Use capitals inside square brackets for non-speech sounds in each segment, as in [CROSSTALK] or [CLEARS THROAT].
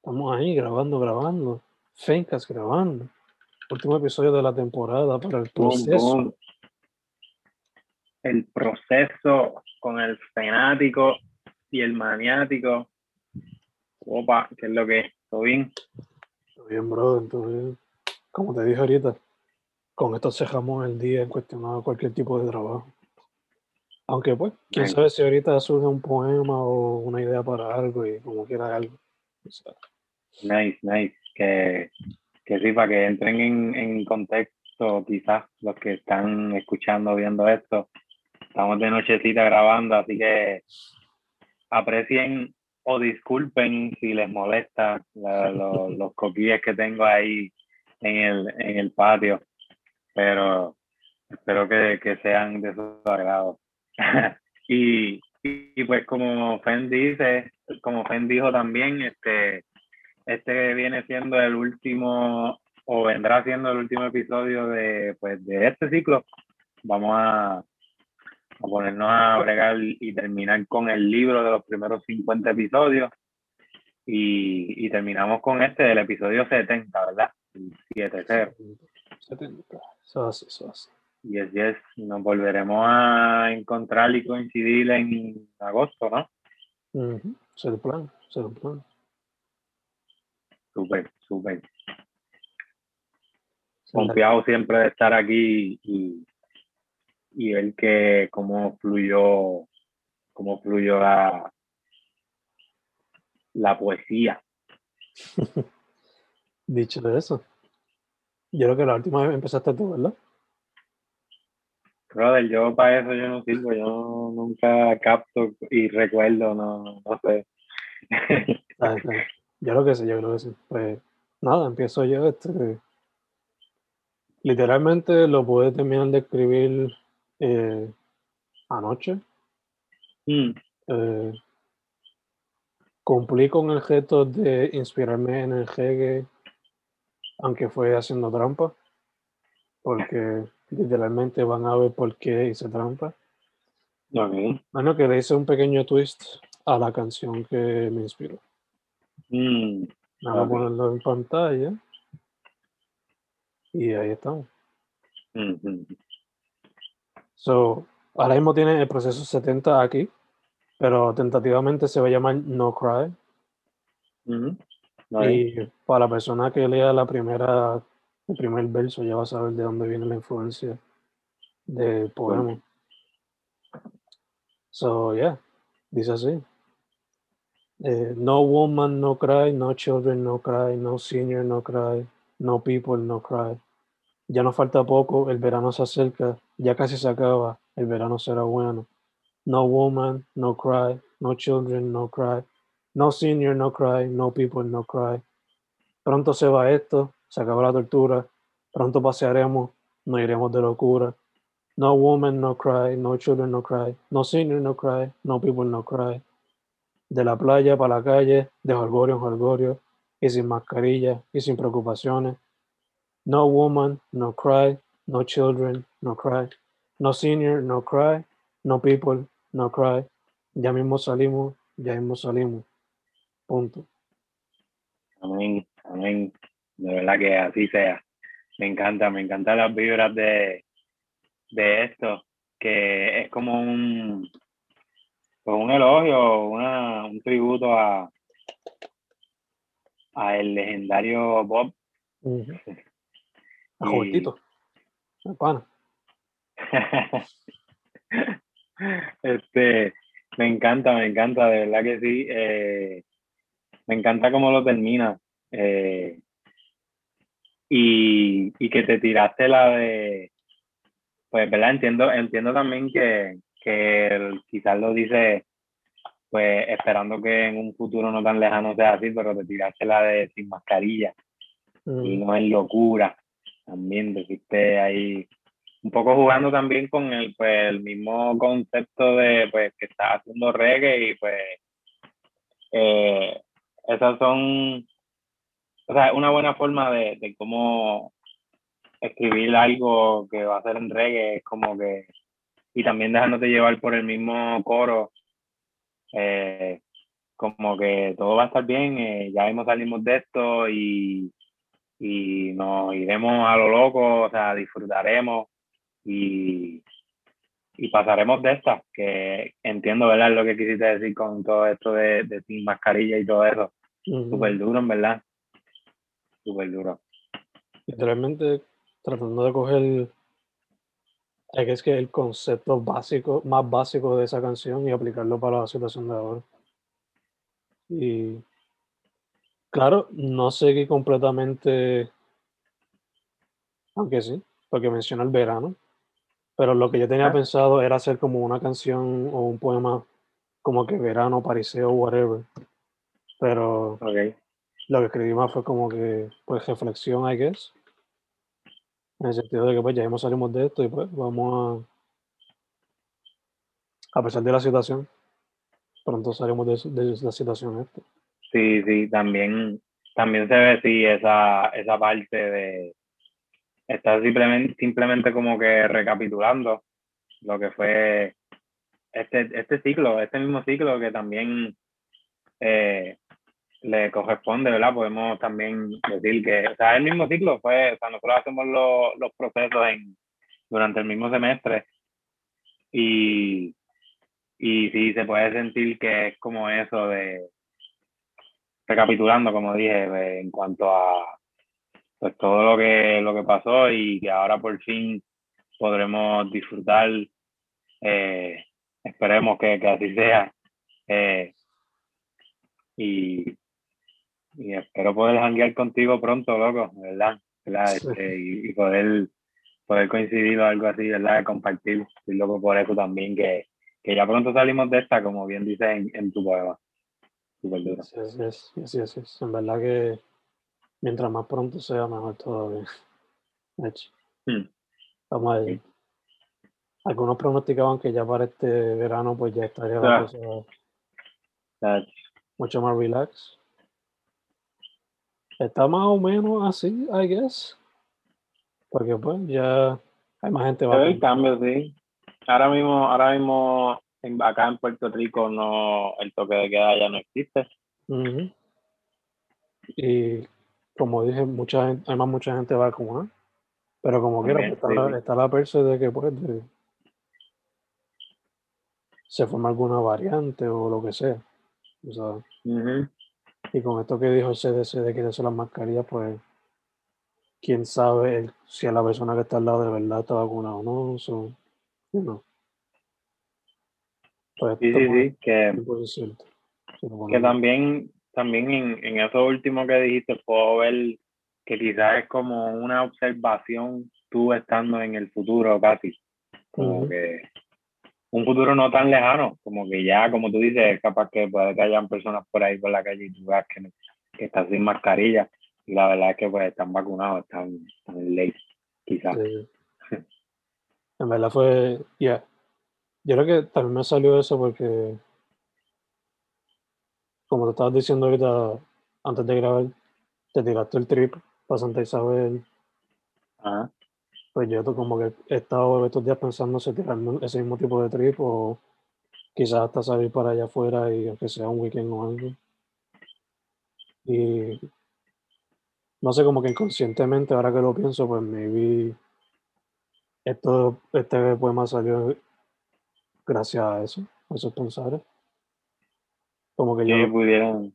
Estamos ahí grabando, grabando. Fencas grabando. Último episodio de la temporada para el proceso. El proceso con el fanático y el maniático. Opa, ¿qué es lo que es? ¿Todo bien? Todo bien, brother, todo bien. Como te dije ahorita, con esto cerramos el día en cuestión a cualquier tipo de trabajo. Aunque pues, quién sabe si ahorita surge un poema o una idea para algo y como quiera algo. O sea, Nice, nice. Que, que sí, para que entren en, en contexto, quizás los que están escuchando, viendo esto. Estamos de nochecita grabando, así que aprecien o disculpen si les molesta la- lo- [LAUGHS] los coquilles que tengo ahí en el, en el patio, pero espero que, que sean de su agrado. [LAUGHS] y, y pues como Fen dice, como Fen dijo también, este, este viene siendo el último o vendrá siendo el último episodio de, pues, de este ciclo. Vamos a, a ponernos a bregar y terminar con el libro de los primeros 50 episodios. Y, y terminamos con este del episodio 70, ¿verdad? El 7-0. 70. Eso así, eso así. Yes, yes. Nos volveremos a encontrar y coincidir en agosto, ¿no? Ujú, Ese es el plan, es el plan. Súper, súper. Confiado siempre de estar aquí y, y ver que cómo fluyó, cómo fluyó la, la poesía. [LAUGHS] Dicho de eso, yo creo que la última vez empezaste tú, ¿verdad? Brother, yo para eso yo no sirvo, yo nunca capto y recuerdo, no, no sé. Ah, bien. Yo creo que sí, yo creo que sí. Pues nada, empiezo yo. Este, literalmente lo pude terminar de escribir eh, anoche. Mm, Eh, cumplí con el reto de inspirarme en el reggae, aunque fue haciendo trampa, porque literalmente van a ver por qué hice trampa. Bueno, que le hice un pequeño twist a la canción que me inspiró. Mm, Vamos a ponerlo en pantalla. Y ahí estamos. mm. So, ahora mismo tiene el proceso 70 aquí, pero tentativamente se va a llamar No Cry. Y para la persona que lea la primera, el primer verso ya va a saber de dónde viene la influencia del poema. So, yeah, dice así. Eh, no woman, no cry, no children, no cry, no senior, no cry, no people, no cry. Ya nos falta poco, el verano se acerca, ya casi se acaba, el verano será bueno. No woman, no cry, no children, no cry, no senior, no cry, no people, no cry. Pronto se va esto, se acaba la tortura, pronto pasearemos, no iremos de locura. No woman, no cry, no children, no cry, no senior, no cry, no people, no cry. De la playa para la calle, de jolgorio en jolgorio, y sin mascarilla y sin preocupaciones. No woman, no cry, no children, no cry, no senior, no cry, no people, no cry. Ya mismo salimos, ya mismo salimos. Punto. Amén, amén. De verdad que así sea. Me encanta, me encantan las vibras de, de esto, que es como un, pues un elogio, una, un tributo a, a el legendario Bob. A Y- Jovencito. El pana. [LAUGHS] este, me encanta, me encanta, de verdad que sí. eh, me encanta cómo lo termina. eh, y, y que te tiraste la de, pues, ¿verdad? Entiendo, entiendo también que, que quizás lo dice, pues, esperando que en un futuro no tan lejano sea así, pero te tiraste la de sin mascarilla y Ujú. no es locura. También te fuiste ahí un poco jugando también con el, pues, el mismo concepto de pues, que estás haciendo reggae y pues eh, esas son, o sea, una buena forma de, de cómo escribir algo que va a ser en reggae, es como que, y también dejándote llevar por el mismo coro, eh, como que todo va a estar bien, eh, ya mismo salimos de esto y, y nos iremos a lo loco, o sea, disfrutaremos y, y pasaremos de esta, que entiendo, ¿verdad? Lo que quisiste decir con todo esto de, de sin mascarilla y todo eso. Súper duro, en verdad. Súper duro. Literalmente tratando de coger es que el concepto básico, más básico de esa canción y aplicarlo para la situación de ahora. Y claro, no seguí completamente, aunque sí, porque menciona el verano, pero lo que yo tenía pensado era hacer como una canción o un poema como que verano, pariseo, whatever. Pero lo que escribí más fue como que, pues, reflexión, I guess. En el sentido de que pues ya hemos salimos de esto y pues vamos a, a pesar de la situación, pronto salimos de, de la situación esta. Sí, sí, también, también se ve sí esa, esa parte de estar simplemente, simplemente como que recapitulando lo que fue este, este ciclo, este mismo ciclo que también eh, le corresponde, ¿verdad? Podemos también decir que, o sea, el mismo ciclo fue, o sea, nosotros hacemos los, los procesos en, durante el mismo semestre y, y sí, se puede sentir que es como eso de, recapitulando, como dije, en cuanto a pues todo lo que, lo que pasó y que ahora por fin podremos disfrutar, eh, esperemos que, que, así sea. Eh, y, y espero poder janguear contigo pronto, loco, ¿verdad? ¿verdad? Este, y, poder, poder coincidir o algo así, ¿verdad? Compartir. Estoy loco por eso también, que, que ya pronto salimos de esta, como bien dices en, en tu poema. Súper duro. Sí, sí, sí, sí, sí, En verdad que mientras más pronto sea, mejor todavía. [LAUGHS] Hmm. Vamos a ir. Algunos pronosticaban que ya para este verano pues ya estaría la cosa mucho más relax. Está más o menos así, I guess. Porque pues ya hay más gente. Va el cambio, sí. Ahora mismo, ahora mismo en, acá en Puerto Rico no, el toque de queda ya no existe. Y como dije, mucha gente, además mucha gente va como, Pero como quiera, está, la, está la de que pues se forma alguna variante o lo que sea. O sea, y con esto que dijo CDC de quitarse las mascarillas, pues quién sabe si a la persona que está al lado de verdad está vacunada o no. So, no. Pues sí, sí, sí, que, que también, también en, en eso último que dijiste, puedo ver que quizás es como una observación tú estando en el futuro casi. Como que un futuro no tan lejano, como que ya, como tú dices, capaz que puede que hayan personas por ahí por la calle y tú veas que, que están sin mascarilla y la verdad es que pues están vacunados, están, en ley, quizás. En verdad fue, ya, yo creo que también me salió eso porque, como te estabas diciendo ahorita, antes de grabar, te tiraste el trip para Santa Isabel. Ajá pues yo como que he estado estos días pensando si tirar ese mismo tipo de trip o quizás hasta salir para allá afuera y aunque sea un weekend o algo. Y no sé, como que inconscientemente, ahora que lo pienso, pues maybe esto, este poema salió gracias a eso, a esos pensares. Como que yo. pudieron.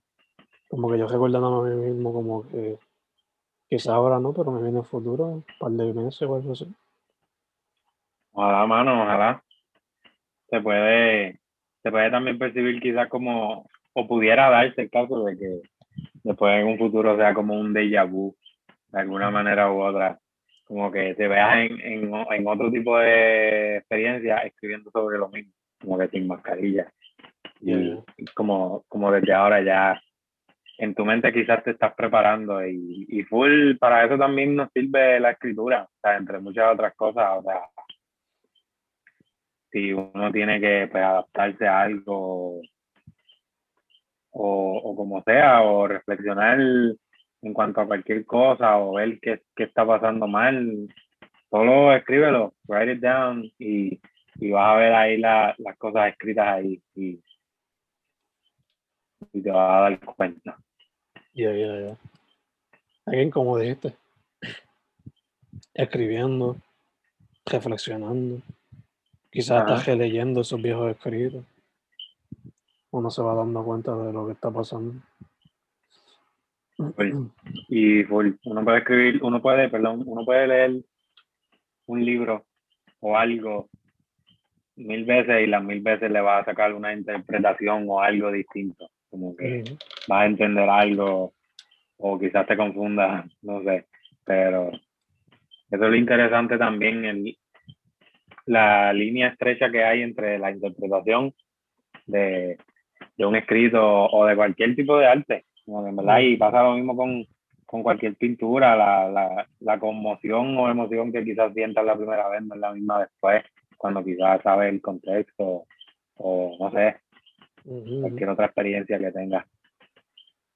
Como que yo recordando a mí mismo, como que Quizá ahora no, pero me viene el futuro, un par de meses o algo así. Ojalá, mano, ojalá. Se puede, se puede también percibir quizás como, o pudiera darse el caso de que después en un futuro sea como un déjà vu, de alguna manera u otra. Como que te veas en, en, en otro tipo de experiencia escribiendo sobre lo mismo, como que sin mascarilla. Y como, como desde ahora ya en tu mente quizás te estás preparando y, y full para eso también nos sirve la escritura, o sea, entre muchas otras cosas, o sea, si uno tiene que pues, adaptarse a algo o, o, como sea, o reflexionar en cuanto a cualquier cosa o ver qué, qué está pasando mal, solo escríbelo, write it down y, y vas a ver ahí la, las cosas escritas ahí y te vas a dar cuenta. Ya, ya, ya. Alguien como dijiste, escribiendo, reflexionando, quizás hasta releyendo esos viejos escritos. Uno se va dando cuenta de lo que está pasando. Y uno puede escribir, uno puede, perdón, uno puede leer un libro o algo mil veces y las mil veces le va a sacar una interpretación o algo distinto. Como que vas a entender algo o quizás te confunda, [LAUGHS] no sé. Pero eso es lo interesante también, el, la línea estrecha que hay entre la interpretación de, de un escrito o de cualquier tipo de arte. Como que en verdad, y pasa lo mismo con, con cualquier pintura, la, la, la conmoción o emoción que quizás sientas la primera vez no es la misma después, cuando quizás sabes el contexto o no sé, Cualquier otra experiencia que tengas.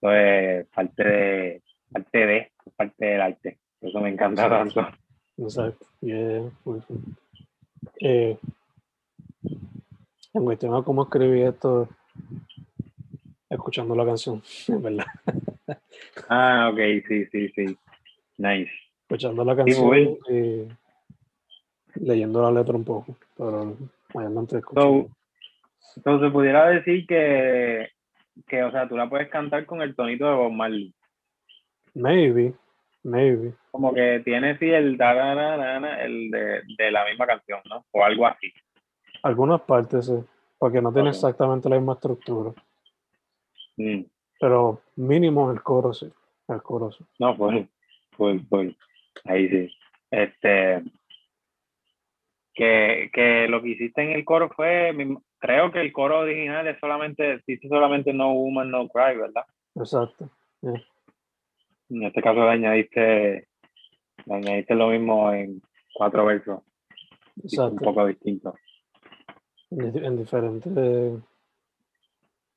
Eso es parte de, parte de, parte del arte. Eso me encanta tanto. Exacto. Yeah. Eh, en cuestión a cómo escribí esto, escuchando la canción, [LAUGHS] en verdad. Ah, ok, sí, sí, sí. Nice. Escuchando la canción y leyendo la letra un poco, pero So, escuchando. so, se pudiera decir que, que, o sea, tú la puedes cantar con el tonito de Bob Marley. Maybe, maybe. Como que tiene sí el tarararana, el de, de la misma canción, ¿no? O algo así. Algunas partes sí, porque no tiene Ok. exactamente la misma estructura, Mm. pero mínimo el coro sí, el coro sí. No, pues, pues, pues, ahí sí. Este, que, que lo que hiciste en el coro fue, creo que el coro original es solamente, dice solamente No Woman, No Cry, ¿verdad? Exacto. En este caso le añadiste, le añadiste lo mismo en cuatro versos, y un Exacto. poco distinto. En, en diferentes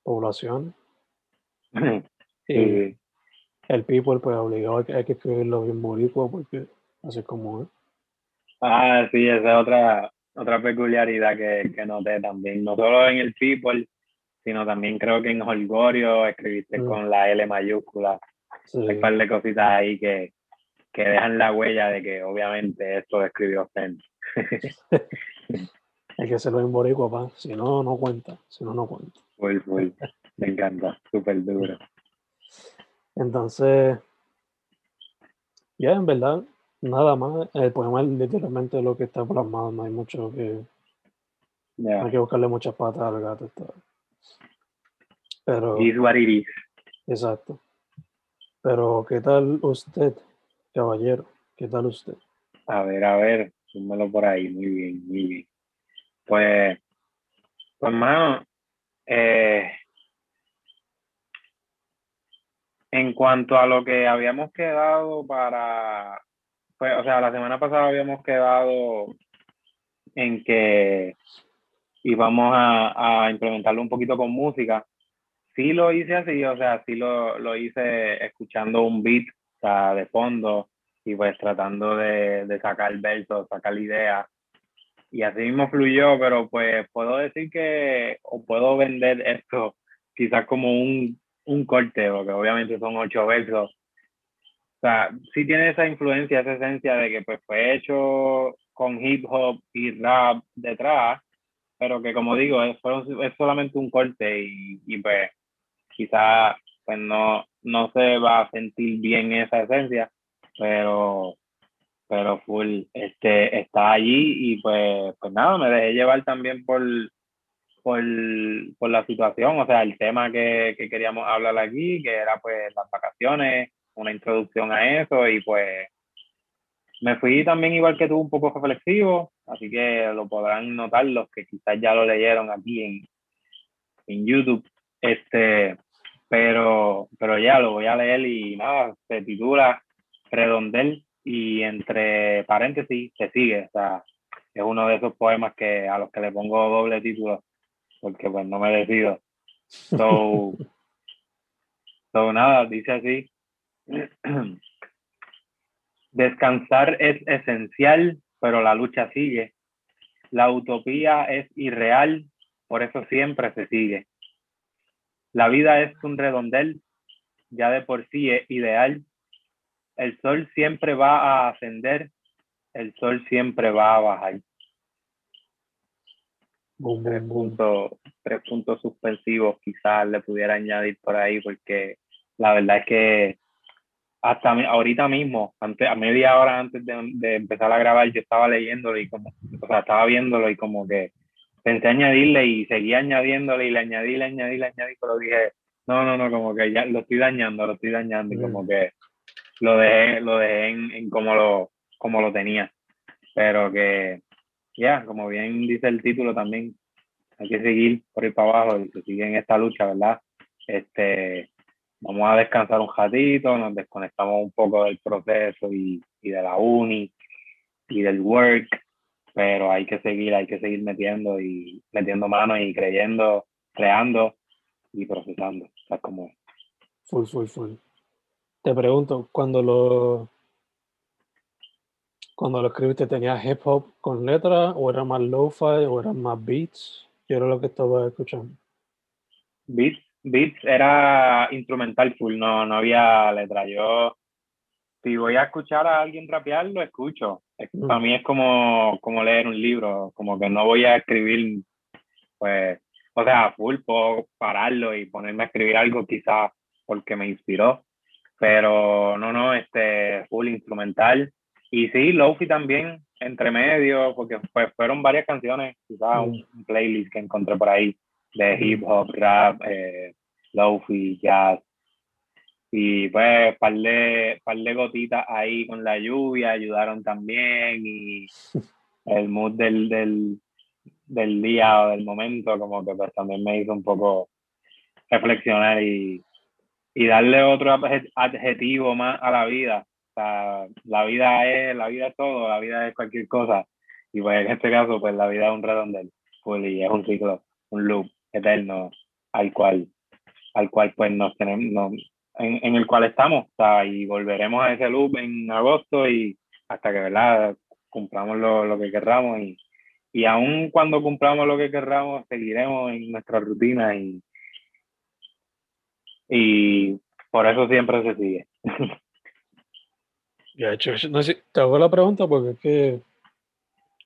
poblaciones. [LAUGHS] Y Sí, el people, pues obligado, hay que, hay que escribirlo bien boricua, porque así es como es. Ah, sí, esa es otra, otra peculiaridad que, que noté también. No solo en el People, sino también creo que en Holgorio escribiste Mm. con la L mayúscula. Sí, Hay un par de cositas ahí que, que dejan la huella de que obviamente esto lo escribió Fen. [LAUGHS] hay que hacerlo en boricua, pa. Si no, no cuenta. Si no, no cuenta. Full, full. Me encanta, súper duro. Entonces, ya en verdad, nada más. El poema es literalmente lo que está plasmado, no hay mucho que. Yeah. hay que buscarle muchas patas al gato. Pero, Is what it is. exacto. Pero, ¿qué tal usted, caballero? ¿Qué tal usted? A ver, a ver, súmalo por ahí, muy bien, muy bien. Pues, pues, mano, eh, en cuanto a lo que habíamos quedado para, pues, o sea, la semana pasada habíamos quedado en que íbamos a, a implementarlo un poquito con música. Sí lo hice así, o sea, sí lo, lo hice escuchando un beat, o sea, de fondo, y pues tratando de, de sacar versos, sacar ideas. Y así mismo fluyó, pero pues puedo decir que, o puedo vender esto quizás como un, un corte, porque obviamente son ocho versos. O sea, sí tiene esa influencia, esa esencia de que pues fue hecho con hip hop y rap detrás, pero que como digo, es, es solamente un corte y, y pues quizás pues no, no se va a sentir bien esa esencia, pero pero full este está allí y pues pues nada me dejé llevar también por por, por la situación o sea el tema que, que queríamos hablar aquí que era pues las vacaciones una introducción a eso y pues me fui también igual que tú un poco reflexivo así que lo podrán notar los que quizás ya lo leyeron aquí en, en YouTube este pero pero ya lo voy a leer y nada se titula Redondel y entre paréntesis se sigue. O sea, es uno de esos poemas que a los que le pongo doble título porque pues no me decido. So, [LAUGHS] so nada, dice así. [CLEARS THROAT] Descansar es esencial, pero la lucha sigue. La utopía es irreal, por eso siempre se sigue. La vida es un redondel, ya de por sí es ideal. El sol siempre va a ascender, el sol siempre va a bajar. tres, Puntos, tres puntos suspensivos quizás le pudiera añadir por ahí porque la verdad es que hasta ahorita mismo, antes, a media hora antes de, de, empezar a grabar, yo estaba leyéndolo y como, o sea, estaba viéndolo y como que pensé añadirle y seguía añadiéndole y le añadí, le añadí, le añadí, pero dije, no, no, no, como que ya lo estoy dañando, lo estoy dañando y como que lo dejé, lo dejé en, en como, lo, como lo tenía. Pero que, ya, como bien dice el título también, hay que seguir por ir para abajo y se sigue en esta lucha, ¿verdad? Este, vamos a descansar un ratito, nos desconectamos un poco del proceso y, y de la uni y del work, pero hay que seguir, hay que seguir metiendo y metiendo manos y creyendo, creando y procesando. O sea, como... Full, full, full. Te pregunto, cuando lo cuando lo escribiste, ¿tenías hip hop con letra o era más lo-fi o era más beats? Yo era lo que estaba escuchando. Beats Beats era instrumental full, no, no había letra. Yo, si voy a escuchar a alguien rapear, lo escucho. Mm. Para mí es como, como leer un libro, como que no voy a escribir, pues, o sea, full, puedo pararlo y ponerme a escribir algo quizás porque me inspiró, pero no, no, este, full instrumental. Y sí, Lofi también, entre medio, porque pues fueron varias canciones, quizás un, un playlist que encontré por ahí de hip hop, rap, eh, lofi, jazz. Y pues par de, par de gotitas ahí con la lluvia ayudaron también y [LAUGHS] el mood del, del, del día o del momento como que pues también me hizo un poco reflexionar y, y darle otro adjetivo más a la vida. O sea, la vida es, la vida es todo, la vida es cualquier cosa. Y pues en este caso, pues la vida es un redondel, pues, y es un ciclo, un loop eterno al cual, al cual pues nos tenemos, en, en, el cual estamos, sea, y volveremos a ese loop en agosto y hasta que, ¿verdad? Cumplamos lo, lo que querramos y, y aún cuando cumplamos lo que querramos, seguiremos en nuestra rutina y, y por eso siempre se sigue. [LAUGHS] Ya, hecho, te hago la pregunta porque es que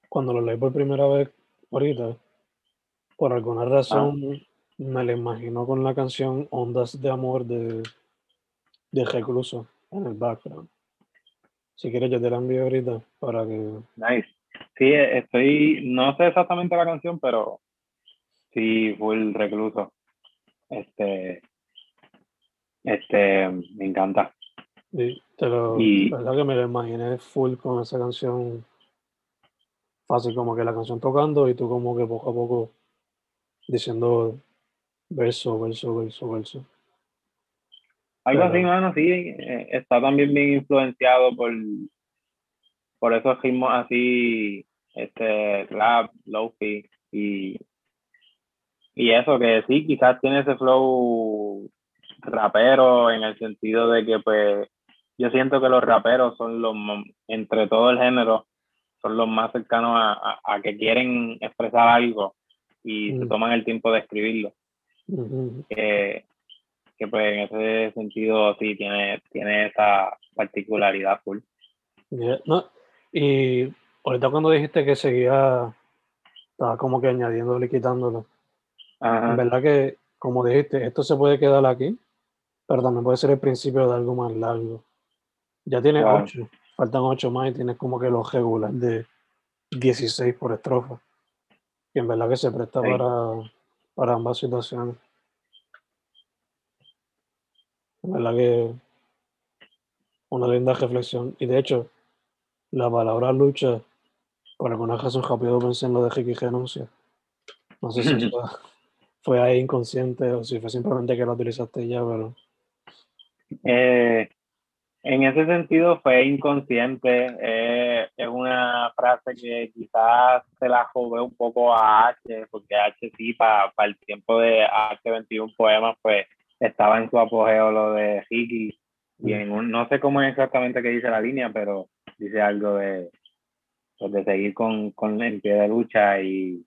cuando lo leí por primera vez ahorita, por alguna ah. razón me la imagino con la canción Ondas de Amor de, de Recluso en el background. Si quieres, yo te la envío ahorita para que. Nice. Sí, estoy. No sé exactamente la canción, pero sí fue el recluso. Este. Este. Me encanta. Sí, te lo. Y, verdad que me lo imaginé full con esa canción. Fácil, como que la canción tocando y tú, como que poco a poco diciendo verso, verso, verso, verso. Algo así, mano, sí, eh, está también bien influenciado por, por esos ritmos así, este, rap, lofi y, y eso que sí, quizás tiene ese flow rapero en el sentido de que pues yo siento que los raperos son los, entre todo el género, son los más cercanos a, a que quieren expresar algo y se toman el tiempo de escribirlo. que pues en ese sentido sí tiene, tiene esa particularidad full. No, y ahorita cuando dijiste que seguía, estaba como que añadiéndolo y quitándolo. En verdad que, como dijiste, esto se puede quedar aquí, pero también puede ser el principio de algo más largo. Ya tienes ocho, faltan ocho más y tienes como que los regulares de 16 por estrofa y en verdad que se presta para, para ambas situaciones. En verdad que una linda reflexión. Y de hecho, la palabra lucha, por alguna razón rápido pensé en lo de Ricky Renuncia. No sé si [LAUGHS] fue, ahí inconsciente o si fue simplemente que lo utilizaste ya, pero... Eh, en ese sentido fue inconsciente. Eh, es una frase que quizás se la jove un poco a H, porque H sí, para el tiempo de H21 poemas, pues estaba en su apogeo lo de Hiki. Y en un, no sé cómo es exactamente que dice la línea, pero dice algo de, pues, de seguir con, con el pie de lucha y,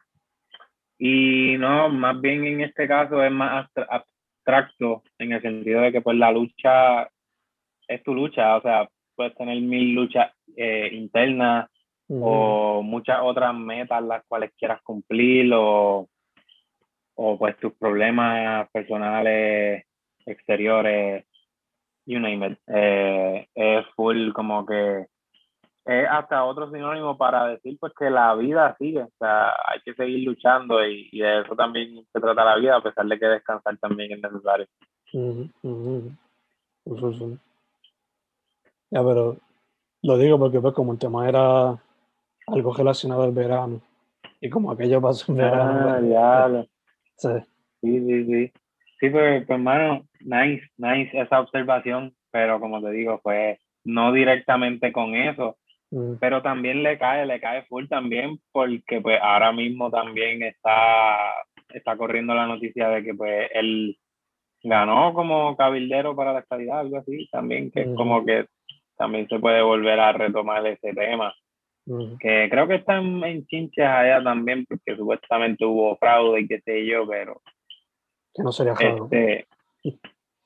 y no, más bien en este caso es más abstracto en el sentido de que pues la lucha es tu lucha, o sea, puedes tener mil luchas eh, internas o muchas otras metas las cuales quieras cumplir o, o pues tus problemas personales exteriores, you name it. Eh, es full como que es hasta otro sinónimo para decir pues que la vida sigue, o sea, hay que seguir luchando y, de eso también se trata la vida, a pesar de que descansar también es necesario. Ya, pero lo digo porque pues como el tema era algo relacionado al verano y como aquello pasó en verano. Ah, ya. Sí. Sí, sí, sí. Sí, pues, pues hermano, nice, nice esa observación, pero como te digo, pues no directamente con eso, Mm. Pero también le cae, le cae full también porque pues ahora mismo también está, está corriendo la noticia de que pues él ganó como cabildero para la estabilidad, algo así también, que es como que también se puede volver a retomar ese tema. Que creo que está en, chinches allá también, porque supuestamente hubo fraude y qué sé yo, pero. Que no sería fraude. Este,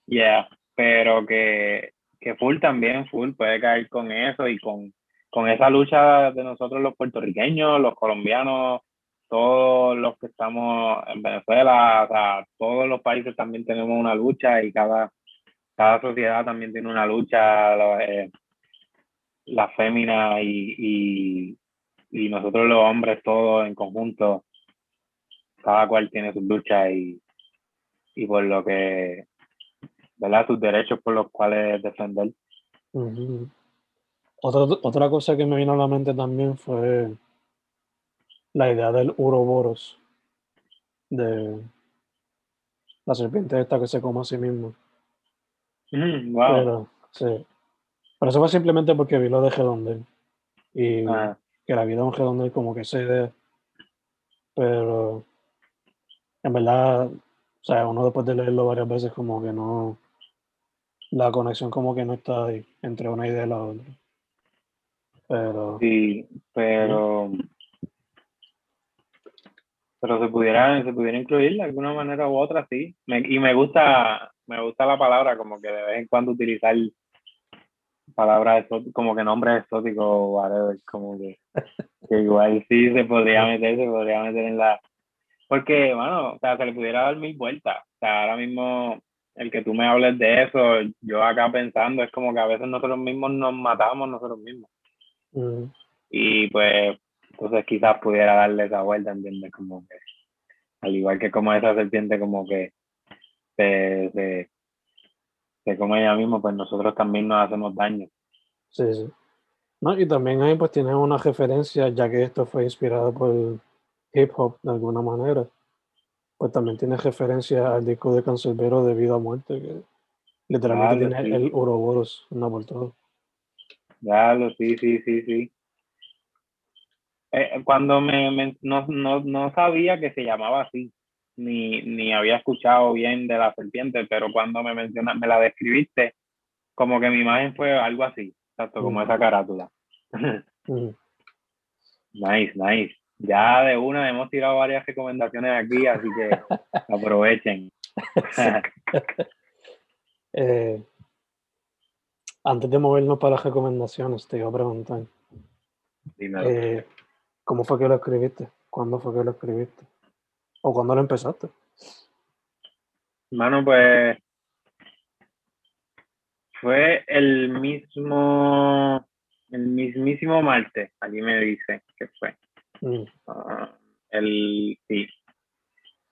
yeah, pero que, que full también, full puede caer con eso y con con esa lucha de nosotros los puertorriqueños, los colombianos, todos los que estamos en Venezuela, o sea, todos los países también tenemos una lucha y cada, cada sociedad también tiene una lucha, eh, la fémina y, y, nosotros los hombres todos en conjunto, cada cual tiene su lucha y, y por lo que, ¿verdad? Sus derechos por los cuales defender. Otra, otra cosa que me vino a la mente también fue la idea del uroboros, de la serpiente esta que se come a sí mismo. Mm, wow. Pero, sí. Pero eso fue simplemente porque vi lo de Gedondel. Y ah. que la vida de un Gedondel como que idea. Pero en verdad, o sea, uno después de leerlo varias veces como que no, la conexión como que no está ahí entre una idea y la otra. Pero. Sí, pero. Pero se pudiera, se pudiera incluir de alguna manera u otra, sí. y me gusta, me gusta la palabra, como que de vez en cuando utilizar palabras como que nombres exóticos o whatever, como que, que igual sí se podría meter, se podría meter en la. Porque, bueno, o sea, se le pudiera dar mil vueltas. O sea, ahora mismo el que tú me hables de eso, yo acá pensando, es como que a veces nosotros mismos nos matamos nosotros mismos. Y pues, entonces quizás pudiera darle esa vuelta, ¿entiendes? Como que, al igual que como esa serpiente como que se, se, se come ella misma, pues nosotros también nos hacemos daño. Sí, sí. No, y también ahí pues tiene una referencia, ya que esto fue inspirado por hip hop de alguna manera, pues también tiene referencia al disco de Cancelbero de Vida a Muerte, que literalmente tiene el Ouroboros, una por todo. Claro, sí, sí, sí, sí. Eh, cuando me, no, no, no, sabía que se llamaba así, ni, ni había escuchado bien de la serpiente, pero cuando me mencionas, me la describiste, como que mi imagen fue algo así, exacto, como esa carátula. [LAUGHS] nice, nice. Ya de una hemos tirado varias recomendaciones aquí, así que [LAUGHS] aprovechen. [LAUGHS] eh, antes de movernos para las recomendaciones, te iba a preguntar. Eh, ¿Cómo fue que lo escribiste? ¿Cuándo fue que lo escribiste? ¿O cuándo lo empezaste? Mano, pues fue el mismo, el mismísimo martes, aquí me dice que fue. Mm. Ah, el, sí,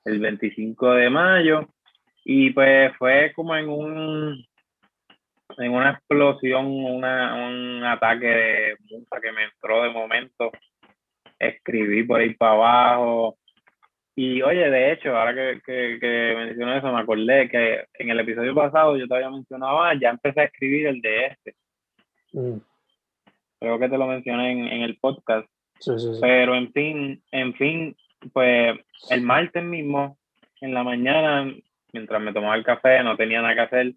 el 25 de mayo. Y pues fue como en un, en una explosión, una, un ataque de musa que me entró de momento, escribí por ahí para abajo. Y oye, de hecho, ahora que, que, que mencioné eso, me acordé que en el episodio pasado yo te había mencionado, ah, ya empecé a escribir el de este. Mm. Creo que te lo mencioné en, en el podcast. Pero en fin, en fin, pues el martes mismo, en la mañana, mientras me tomaba el café, no tenía nada que hacer,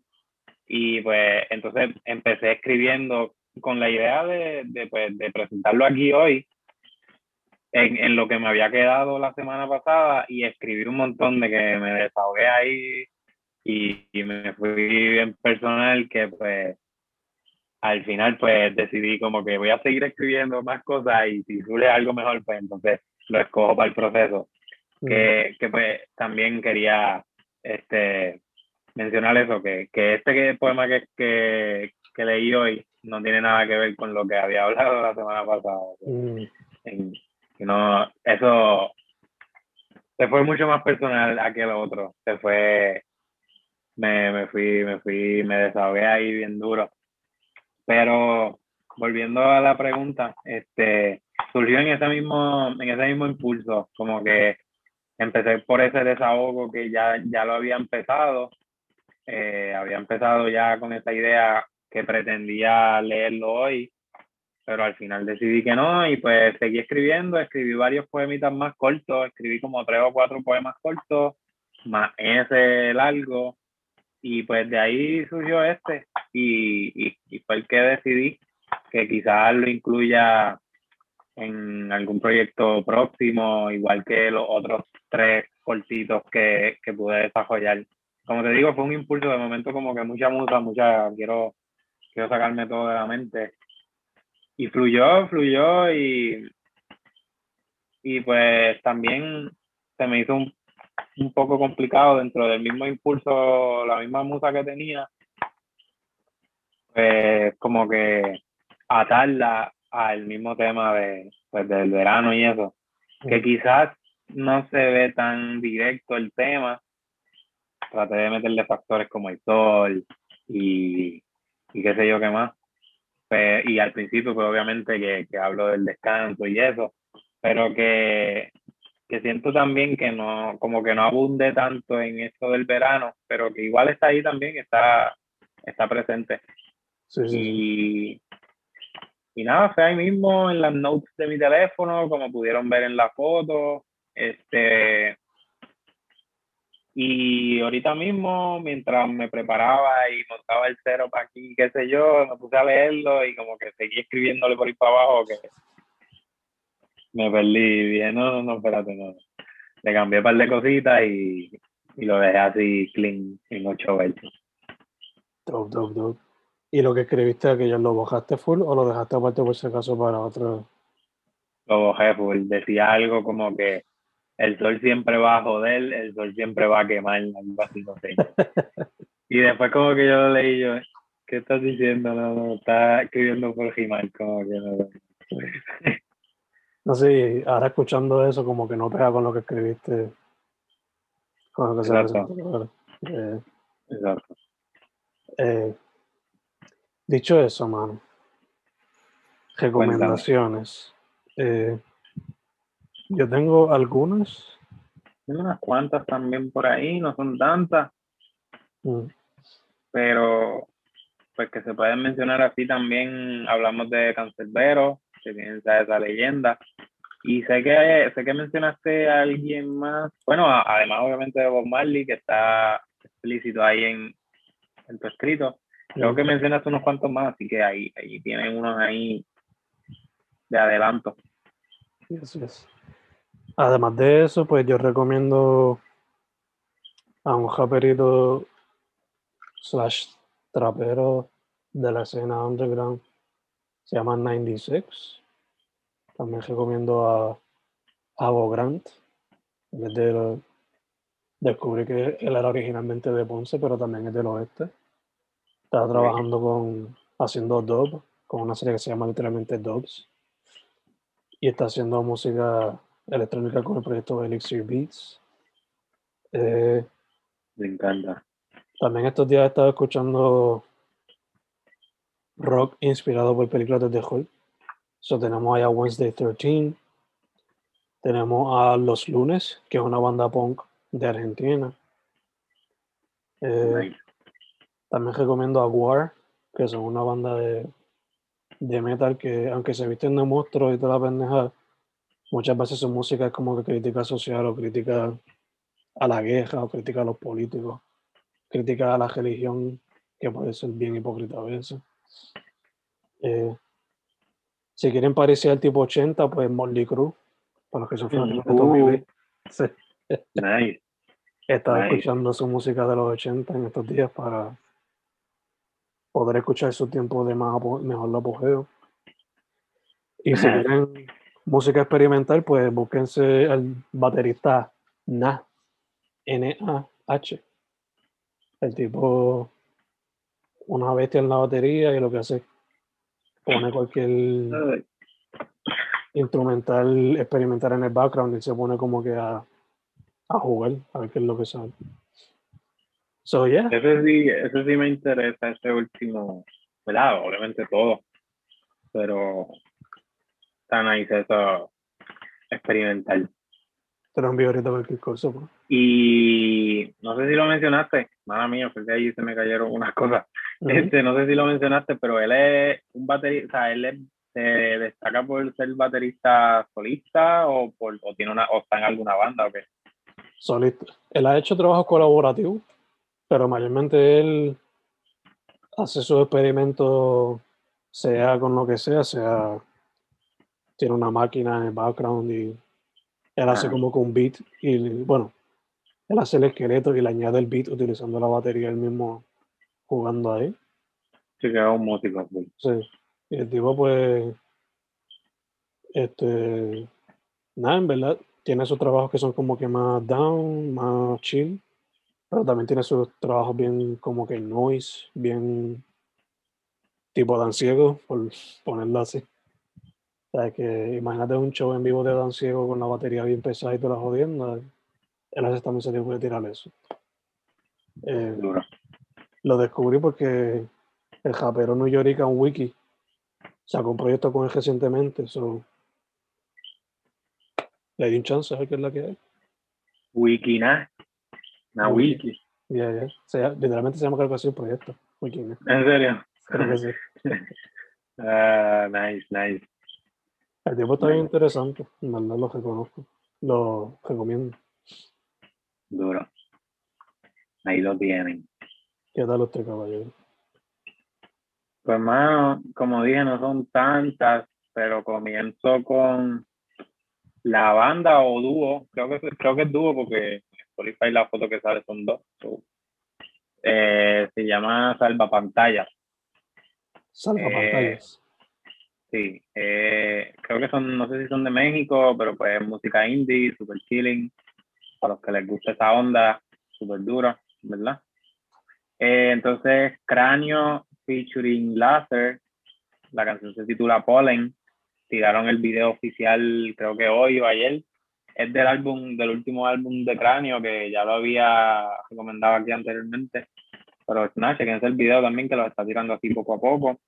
y pues entonces empecé escribiendo con la idea de, de, pues, de presentarlo aquí hoy, en, en, lo que me había quedado la semana pasada y escribir un montón de que me desahogué ahí y, y me fui bien personal que pues al final pues decidí como que voy a seguir escribiendo más cosas y si suele algo mejor pues entonces lo escojo para el proceso. Que, que pues también quería este mencionar eso, que, que este poema que, que, que, leí hoy no tiene nada que ver con lo que había hablado la semana pasada. Mm. No, eso se fue mucho más personal a que lo otro. Se fue, me, me fui, me fui, me desahogué ahí bien duro. Pero volviendo a la pregunta, este, surgió en ese mismo, en ese mismo impulso, como que empecé por ese desahogo que ya, ya lo había empezado eh, había empezado ya con esa idea que pretendía leerlo hoy, pero al final decidí que no y pues seguí escribiendo, escribí varios poemitas más cortos, escribí como tres o cuatro poemas cortos, más ese largo, y pues de ahí surgió este y, y, y fue el que decidí que quizás lo incluya en algún proyecto próximo, igual que los otros tres cortitos que, que pude desarrollar como te digo, fue un impulso de momento como que mucha musa, mucha, quiero, quiero sacarme todo de la mente. Y fluyó, fluyó y, y pues también se me hizo un, un poco complicado dentro del mismo impulso, la misma musa que tenía, pues como que atarla al mismo tema de, pues, del verano y eso, que quizás no se ve tan directo el tema, traté de meterle factores como el sol y, y qué sé yo qué más. Y al principio, pues obviamente que, que, hablo del descanso y eso, pero que, que siento también que no, como que no abunde tanto en esto del verano, pero que igual está ahí también, está, está presente. Sí, sí. Y, y nada, fue ahí mismo en las notes de mi teléfono, como pudieron ver en la foto. Este, y ahorita mismo, mientras me preparaba y montaba el cero para aquí, qué sé yo, me puse a leerlo y como que seguí escribiéndole por ahí para abajo que me perdí. Bien, no, no, no, espérate, no. Le cambié un par de cositas y, y lo dejé así clean en ocho veces. Dope, dope, dope. ¿Y lo que escribiste que ya lo bajaste full o lo dejaste aparte por si acaso para otro? Lo bajé full. Decía algo como que el sol siempre va a joder, el sol siempre va a quemar, algo así, no sé. [LAUGHS] y después como que yo lo leí yo, ¿qué estás diciendo? No, no, está escribiendo por Gmail, como que no. no sé, ahora escuchando eso como que no pega con lo que escribiste. Con lo que Exacto. Eh, Exacto. Eh, dicho eso, mano. Recomendaciones. Eh, yo tengo algunas. Unas cuantas también por ahí, no son tantas. Mm. Pero, pues que se pueden mencionar así también, hablamos de Cancerbero, que tiene esa, leyenda. Y sé que, sé que mencionaste a alguien más, bueno, además obviamente de Bob Marley, que está explícito ahí en, en tu escrito. Creo que mencionaste unos cuantos más, así que ahí, ahí tienen unos ahí de adelanto. Sí, es. Además de eso, pues yo recomiendo a un japerito slash trapero de la escena underground. Se llama 96. También recomiendo a Abo Grant. Desde descubrí que él era originalmente de Ponce, pero también es del oeste. Estaba trabajando con, haciendo dub, con una serie que se llama literalmente Dubs. Y está haciendo música electrónica con el proyecto Elixir Beats. Eh, Me encanta. También estos días he estado escuchando rock inspirado por películas de The Hulk. So, tenemos a Wednesday 13. Tenemos a Los Lunes, que es una banda punk de Argentina. Eh, también recomiendo a War, que son una banda de, de metal que, aunque se visten de monstruos y toda la pendeja, muchas veces su música es como que crítica social o crítica a la guerra o crítica a los políticos, crítica a la religión, que puede ser bien hipócrita a veces. Eh, si quieren parecer al tipo 80, pues Molly Cruz, para los que son fanáticos de Tommy [LAUGHS] Nice. Estaba escuchando su música de los 80 en estos días para poder escuchar su tiempo de más, mejor apogeo. Y si quieren música experimental, pues búsquense al baterista Na, N-A-H. El tipo, una bestia en la batería y lo que hace, pone cualquier instrumental experimental en el background y se pone como que a, a jugar, a ver qué es lo que sale. So, yeah. Eso sí, eso sí me interesa, ese último, ¿verdad? Obviamente todo, pero está nice eso experimental. Te lo envío ahorita cualquier cosa. Pues. Y no sé si lo mencionaste, mala mía, porque ahí se me cayeron unas cosas. este, no sé si lo mencionaste, pero él es un baterista, o sea, él se destaca por ser baterista solista o, por, o, tiene una, o está en alguna banda o qué. Solista. Él ha hecho trabajo colaborativo, pero mayormente él hace sus experimentos, sea con lo que sea, sea tiene una máquina en el background y él hace como con un beat y bueno, él hace el esqueleto y le añade el beat utilizando la batería él mismo jugando ahí. Sí, que un músico. Sí. Y el tipo pues, este, nada, en verdad, tiene sus trabajos que son como que más down, más chill, pero también tiene sus trabajos bien como que noise, bien tipo dan ciego, por ponerlo así. O sea, que imagínate un show en vivo de Dan Ciego con la batería bien pesada y toda la jodienda. Él hace también se tiene que tirar eso. Eh, lo descubrí porque el japero New York un wiki sacó un proyecto con él recientemente. So, le di un chance a ver qué es la que hay. Wiki, ¿no? Una wiki. Ya, ya. literalmente se llama algo así el proyecto. Wiki, ¿En serio? Creo que sí. [LAUGHS] Ah, nice, nice. El tiempo está bien interesante, en verdad lo reconozco. Lo recomiendo. Duro. Ahí lo tienen. ¿Qué tal usted, caballero? Pues, hermano, como dije, no son tantas, pero comienzo con la banda o dúo. Creo que, creo que es dúo porque Spotify la foto que sale son dos. Eh, se llama Salva Pantallas. Salva Pantallas. Sí, eh, creo que son, no sé si son de México, pero pues música indie, super chilling, para los que les gusta esa onda, super dura, ¿verdad? Eh, entonces, Cráneo featuring Láser, la canción se titula Pollen, tiraron el video oficial creo que hoy o ayer, es del álbum, del último álbum de Cráneo, que ya lo había recomendado aquí anteriormente, pero nada, chequense el video también que lo está tirando así poco a poco.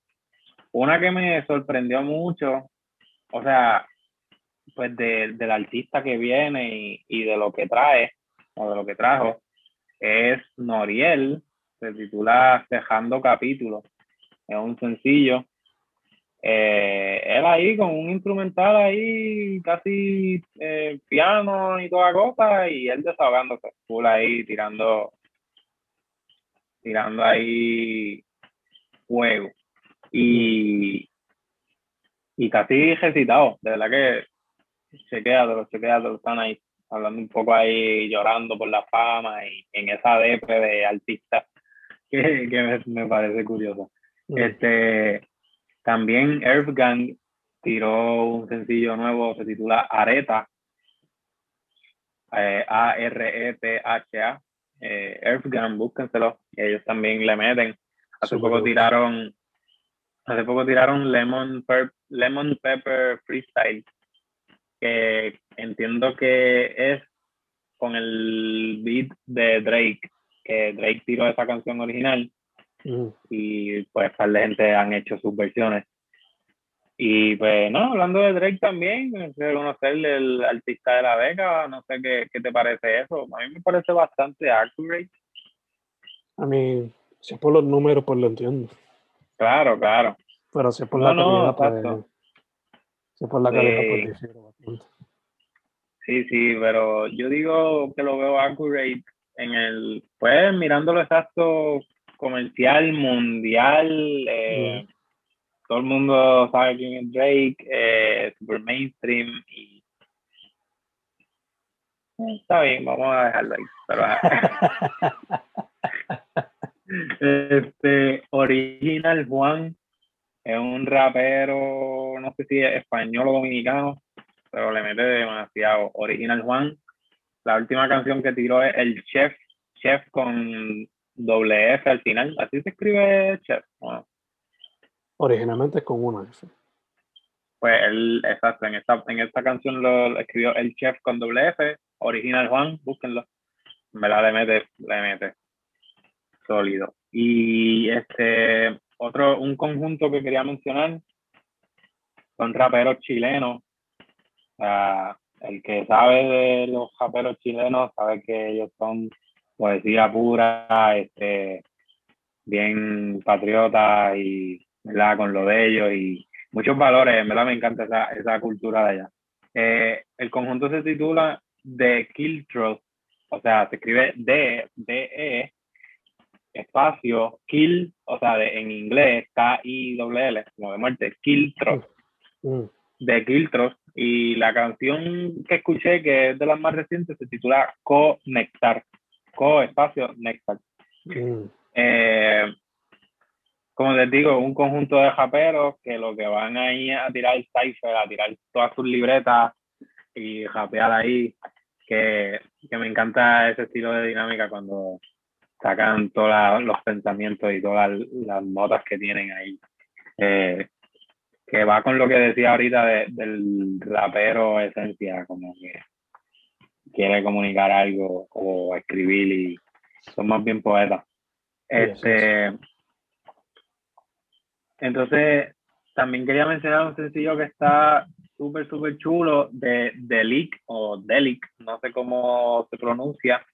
Una que me sorprendió mucho, o sea, pues de, del artista que viene y, de lo que trae, o de lo que trajo, es Noriel, se titula Dejando Capítulos. Es un sencillo. Eh, él ahí con un instrumental ahí, casi eh, piano y toda cosa, y él desahogándose, full ahí, tirando, tirando ahí fuego. Y, y casi recitado, de verdad que chequeatelo, chequeatelo, están ahí hablando un poco ahí, llorando por la fama y en esa depre de artista [LAUGHS] que, que me, parece curioso. Mm. Este, también Earthgang tiró un sencillo nuevo, se titula Areta, eh, A-R-E-T-H-A, eh, Earthgang, búsquenselo, ellos también le meten. Hace poco tiraron Hace poco tiraron Lemon, Lemon Pepper Freestyle, que entiendo que es con el beat de Drake, que Drake tiró esa canción original mm. y pues par de gente han hecho sus versiones. Y pues no, hablando de Drake también, reconocerle el artista de la década, no sé qué, qué te parece eso. A mí me parece bastante accurate. A mí, si es por los números, pues lo entiendo. Claro, claro. Pero si es por la calidad, pues, si es por la calidad, pues bastante. Sí, sí, pero yo digo que lo veo accurate en el, pues mirándolo exacto comercial, mundial, eh, todo el mundo sabe quién es Drake, eh, super mainstream y Está bien, vamos a dejarlo ahí. [LAUGHS] [LAUGHS] este, Original Juan es un rapero, no sé si es español o dominicano, pero le mete demasiado. Original Juan, la última canción que tiró es El Chef, Chef con doble F al final. Así se escribe Chef. Originalmente con una F. Pues él, exacto, en esta, en esta canción lo escribió El Chef con doble F, Original Juan, búsquenlo. Me la le mete, le mete. Sólido. Y este, otro, un conjunto que quería mencionar son raperos chilenos. el que sabe de los raperos chilenos sabe que ellos son poesía pura, este, bien patriota y ¿verdad? con lo de ellos y muchos valores, en verdad me encanta esa, esa cultura de allá. Eh, el conjunto se titula The Kill Trust, o sea, se escribe D, D, E, espacio, kill, o sea, de, en inglés, K-I-L-L, como de muerte, Kill Trust, mm. de Kill Trust. Y la canción que escuché, que es de las más recientes, se titula Conectar, Co-espacio Nectar. Mm. Eh, como les digo, un conjunto de japeros que lo que van ahí a tirar cipher, a tirar todas sus libretas y japear ahí, que, que me encanta ese estilo de dinámica cuando sacan todos los pensamientos y todas las notas que tienen ahí. Eh, que va con lo que decía ahorita del rapero esencia, como que quiere comunicar algo o escribir y son más bien poetas. Este, entonces, también quería mencionar un sencillo que está súper, súper chulo de Delic o Delic, no sé cómo se pronuncia,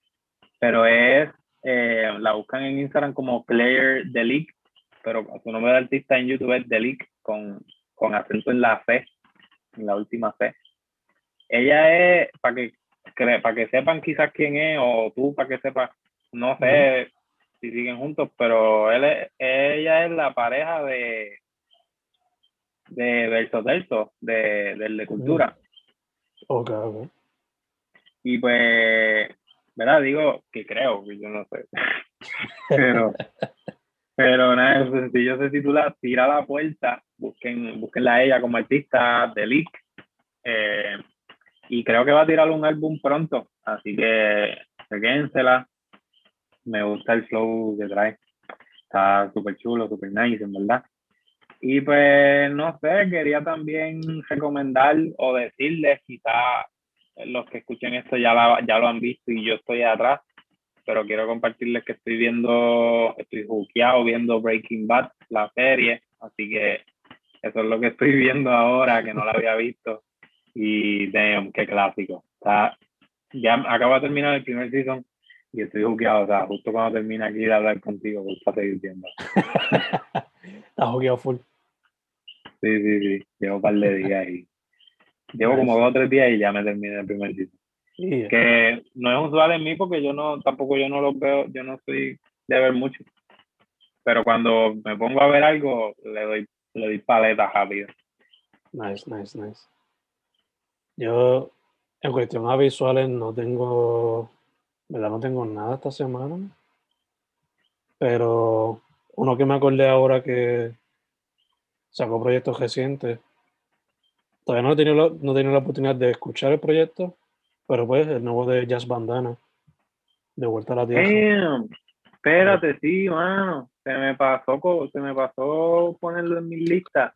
pero es eh, la buscan en Instagram como Player Delic, pero su nombre de artista en YouTube es Delic con, con acento en la fe, en la última fe. Ella es, para que, para que sepan quizás quién es, o tú para que sepas, no sé si siguen juntos, pero él es, ella es la pareja de de Verso Verso, de, del de Cultura. Ok, ok. Y pues ¿verdad? Digo que creo, que yo no sé. [LAUGHS] pero, pero nada, el sencillo se titula Tira la puerta. Busquen, busquenla a ella como artista de Leak. Eh, y creo que va a tirar un álbum pronto, así que quédensela. Me gusta el flow que trae. Está súper chulo, súper nice, en verdad. Y pues, no sé, quería también recomendar o decirles quizá los que escuchen esto ya, ya lo han visto y yo estoy atrás, pero quiero compartirles que estoy viendo, estoy juqueado viendo Breaking Bad, la serie, así que eso es lo que estoy [LAUGHS] viendo ahora, que no la había visto. Y damn, qué clásico. Está, ya acabo de terminar el primer season y estoy juqueado, o sea, justo cuando termine aquí de hablar contigo, pues para seguir viendo. [LAUGHS] Está juqueado full. Sí, sí, sí, llevo un par de días y Llevo como dos o tres días y ya me terminé el primer disco. Que no es usual en mí porque yo no, tampoco yo no lo veo, yo no soy de ver mucho. Pero cuando me pongo a ver algo, le doy, le doy paleta rápido. Nice, nice, nice. Yo, en cuestión a visuales, no tengo, ¿verdad? No tengo nada esta semana. Pero uno que me acordé ahora que sacó proyectos recientes Todavía no he tenido la, no la oportunidad de escuchar el proyecto, pero pues el nuevo de Jazz Bandana, de vuelta a la tierra. espérate, sí, mano. Se me pasó, se me pasó ponerlo en mi lista.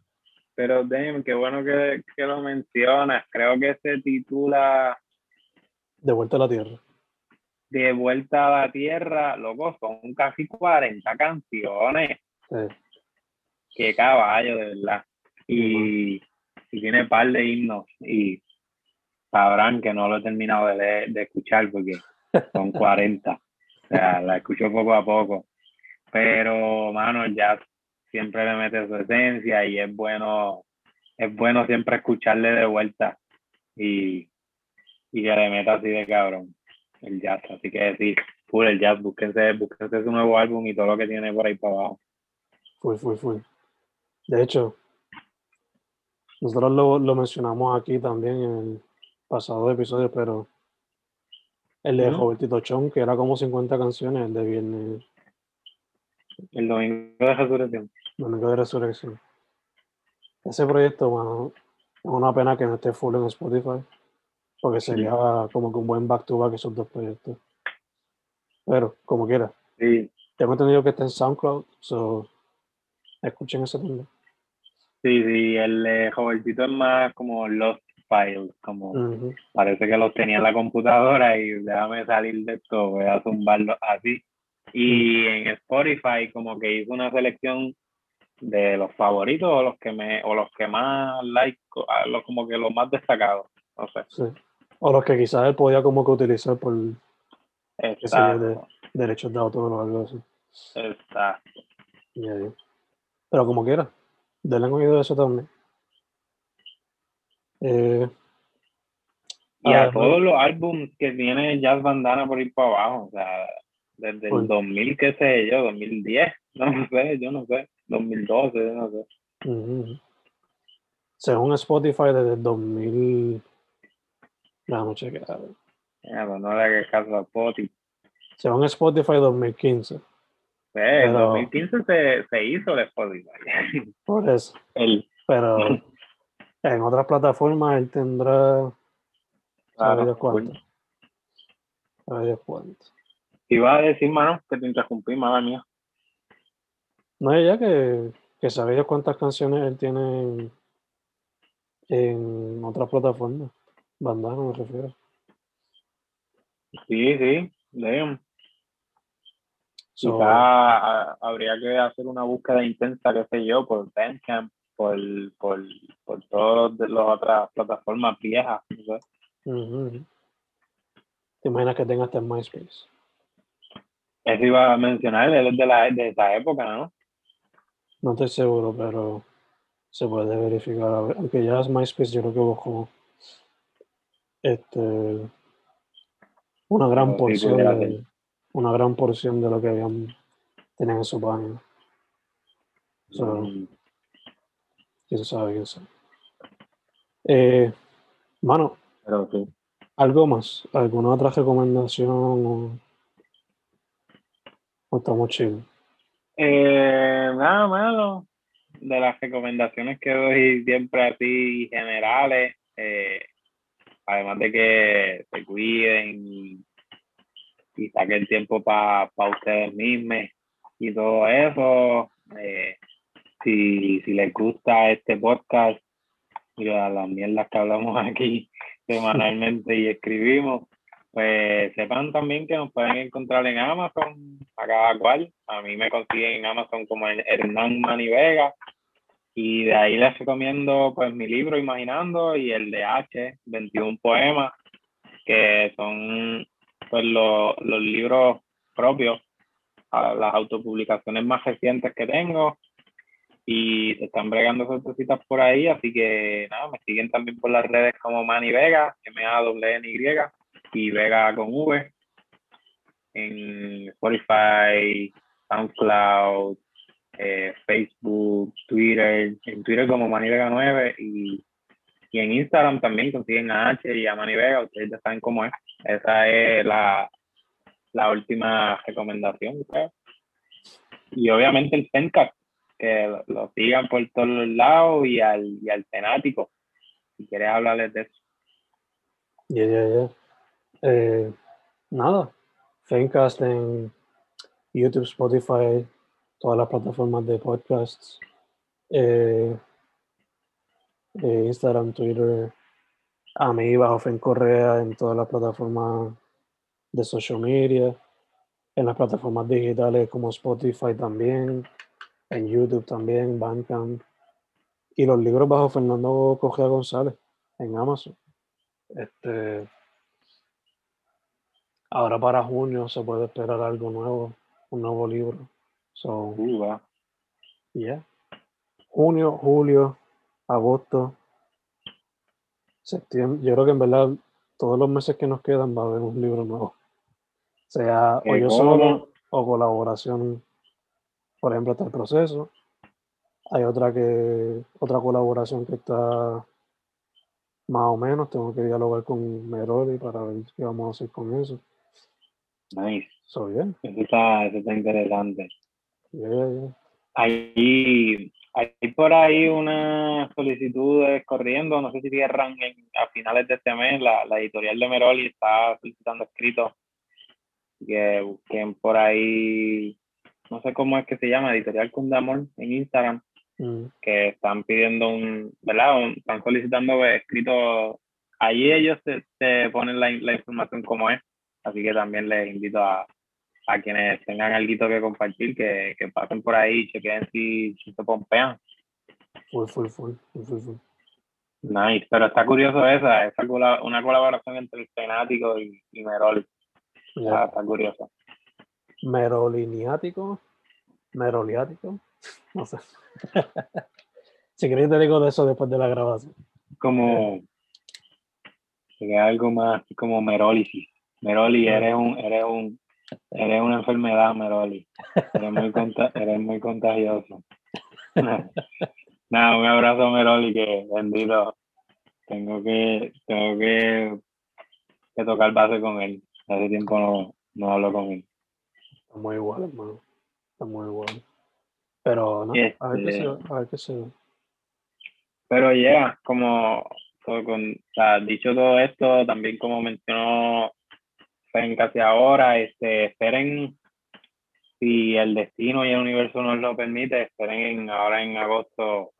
Pero damn, qué bueno que, que lo mencionas. Creo que se titula De vuelta a la tierra. De vuelta a la tierra, loco, son casi 40 canciones. Qué caballo, de verdad. Y, y tiene un par de himnos y sabrán que no lo he terminado de, de escuchar porque son 40. o sea, la escucho poco a poco. Pero, mano, ya siempre le mete su esencia y es bueno, es bueno siempre escucharle de vuelta y, y que le meta así de cabrón el jazz. Así que sí, full el jazz, búsquense, búsquense su nuevo álbum y todo lo que tiene por ahí para abajo. Fui, fui, fui. De hecho, nosotros lo, lo, mencionamos aquí también en el pasado episodio, pero El de Ujú. Robertito Chon, que era como 50 canciones, el de Viernes, El domingo de resurrección. Domingo de Resurrección. Ese proyecto, bueno, es una pena que no esté full en Spotify, porque sería como que un buen back to back esos dos proyectos. Pero, como quiera, Sí, tengo entendido que está en SoundCloud, so escuchen ese también. Sí, sí. El Robertito es más como Lost Files, como parece que los tenía en la computadora y déjame salir de esto, voy a zumbarlo así. Y en Spotify como que hice una selección de los favoritos o los que me o los que más like a los como que los más destacados no sé Sí. O los que quizás él podía como que utilizar por de derechos de autor o algo así. exacto. Pero como quiera, denle un oído a eso también. Eh, y a todos los álbumes que tiene Jazz Bandana por ir para abajo o sea desde el 2000 qué sé yo 2010 [LAUGHS] no sé yo no sé 2012 yo no sé ujú. Según Spotify, desde el 2000. Déjame chequear. Ya, pues no le hagas caso a Spotify Según Spotify, 2015. Eh, en 2015 se, se hizo el Spotify [LAUGHS] Por eso. el Pero [LAUGHS] en otras plataformas él tendrá. ¿Sabe Dios cuánto? ¿Sabe Dios cuánto? Iba a decir, mano, que te interrumpí, mala mía. No ya que, que sabe Dios cuántas canciones él tiene en, en otras plataformas. Bandana me refiero. Sí, sí, damn. So, Quizá ah, habría que hacer una búsqueda intensa, qué sé yo, por Bandcamp, por, por, por todas las otras plataformas viejas. ¿Te imaginas que tenga hasta en MySpace? Eso iba a mencionar, él es de, la, de esa época, ¿no? No estoy seguro, pero se puede verificar. A ver, Aunque ya es MySpace, yo creo que bajó este, una gran porción de. Una gran porción de lo que habían tenían en su página. So, Mm, quién sabe, quién sabe. Eh, mano, Pero. ¿algo más? ¿Alguna otra recomendación? ¿O, o estamos chill? Eh, nada malo. De las recomendaciones que doy siempre así generales, eh, además de que se cuiden y, y saquen tiempo para ustedes mismos y todo eso. eh, si, si les gusta este podcast y las mierdas que hablamos [LAUGHS] aquí semanalmente y escribimos, pues sepan también que nos pueden encontrar en Amazon, a cada cual. A mí me consiguen en Amazon como Hernán Manivega. Y de ahí les recomiendo pues mi libro Imaginando y el de H, 21 poemas, que son pues los, los libros propios, a las autopublicaciones más recientes que tengo. Y están bregando sorpresitas por ahí, así que nada, me siguen también por las redes como Manny Vega, M-A-W-N-Y, y Vega con V, en Spotify, SoundCloud, eh, Facebook, Twitter, en Twitter como Manny Vega 9 y, y en Instagram también consiguen a H y a Manny Vega, ustedes ya saben cómo es. Esa es la, la última recomendación, creo. Y obviamente el Pencast, que lo, lo sigan por todos los lados y al, y al tenático, si quieres hablarles de eso. Ya, ya, ya. Eh, nada. Fencast en YouTube, Spotify, todas las plataformas de podcasts. eh, eh, Instagram, Twitter. A mí bajo Fen Correa en todas las plataformas de social media. En las plataformas digitales como Spotify también. En YouTube también, Bandcamp. Y los libros bajo Fernando Cogea González en Amazon. Este, ahora para junio se puede esperar algo nuevo, un nuevo libro. So, va. yeah. Junio, julio, agosto, septiembre. Yo creo que en verdad todos los meses que nos quedan va a haber un libro nuevo. Sea o yo solo o colaboración. Por ejemplo, está el proceso. Hay otra que, otra colaboración que está más o menos. Tengo que dialogar con Meroli para ver qué vamos a hacer con eso. Nice. So. Eso está, eso está interesante. Yeah, yeah. Hay, hay por ahí unas solicitudes corriendo, no sé si cierran en, a finales de este mes, la, la editorial de Meroli está solicitando escritos que busquen por ahí, no sé cómo es que se llama, editorial Cundamor en Instagram, Mm, que están pidiendo un, ¿verdad? Un- están solicitando escritos, allí ellos te, te ponen la, la información como es, así que también les invito a, a quienes tengan algo que compartir, que, que pasen por ahí y chequen si, si se pompean. full, full, full, full, full. Nice, pero está curioso esa, esa una colaboración entre el Fenático y, y Meroli, Yeah. está, está curioso. Meroliniático, meroliático, no sé. [LAUGHS] si queréis te digo de eso después de la grabación. Como, sería algo más como merólisis. Meroli, eres un, eres un, eres una enfermedad, Meroli. Eres muy, eres muy contagioso. Nada, un abrazo, Meroli, que bendito. Tengo que, tengo que, que tocar base con él. Hace tiempo no, no hablo con él. Estamos iguales, hermano. Estamos iguales. Pero no, a ver qué se Este- a ver qué se ve. Pero ya, como todo con, o sea, dicho todo esto, también como mencionó Fen casi ahora, este, esperen, si el destino y el universo nos lo permite, esperen en- ahora en agosto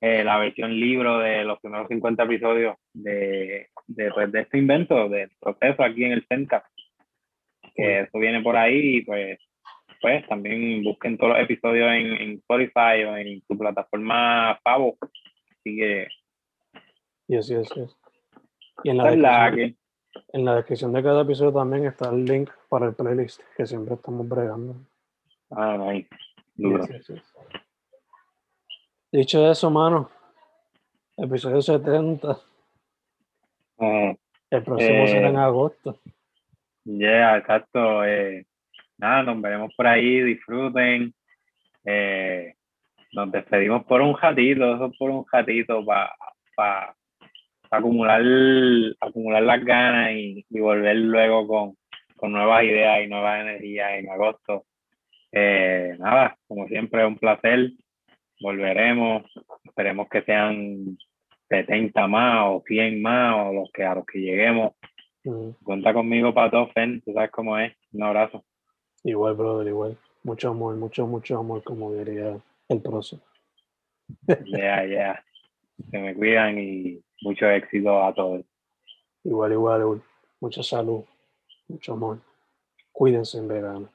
eh, la versión libro de los primeros 50 episodios de, de, pues, de este invento, del proceso aquí en el CENCA. Que eso viene por ahí y pues, pues también busquen todos los episodios en, en Spotify o en su plataforma Pavo. Así que, Yes, yes, yes. Y en la, la que, en la descripción de cada episodio también está el link para el playlist que siempre estamos bregando. ah, nice. Duro. Dicho eso, mano, episodio 70. Eh, El próximo será en Eh, agosto. Yeah, exacto. Eh, nada, nos veremos por ahí, disfruten. Eh, nos despedimos por un ratito, eso por un ratito para pa, pa acumular, acumular las ganas y, y volver luego con, con nuevas ideas y nuevas energías en agosto. Eh, nada, como siempre, un placer. Volveremos. Esperemos que sean 70 más o 100 más o los que a los que lleguemos. Cuenta conmigo para todo, Fen. Tú sabes cómo es. Un abrazo. Igual, brother, igual. Mucho amor, mucho, mucho amor, como diría el próximo. Yeah, yeah. Se me cuidan y mucho éxito a todos. Igual, igual. Mucha salud, mucho amor. Cuídense en verano.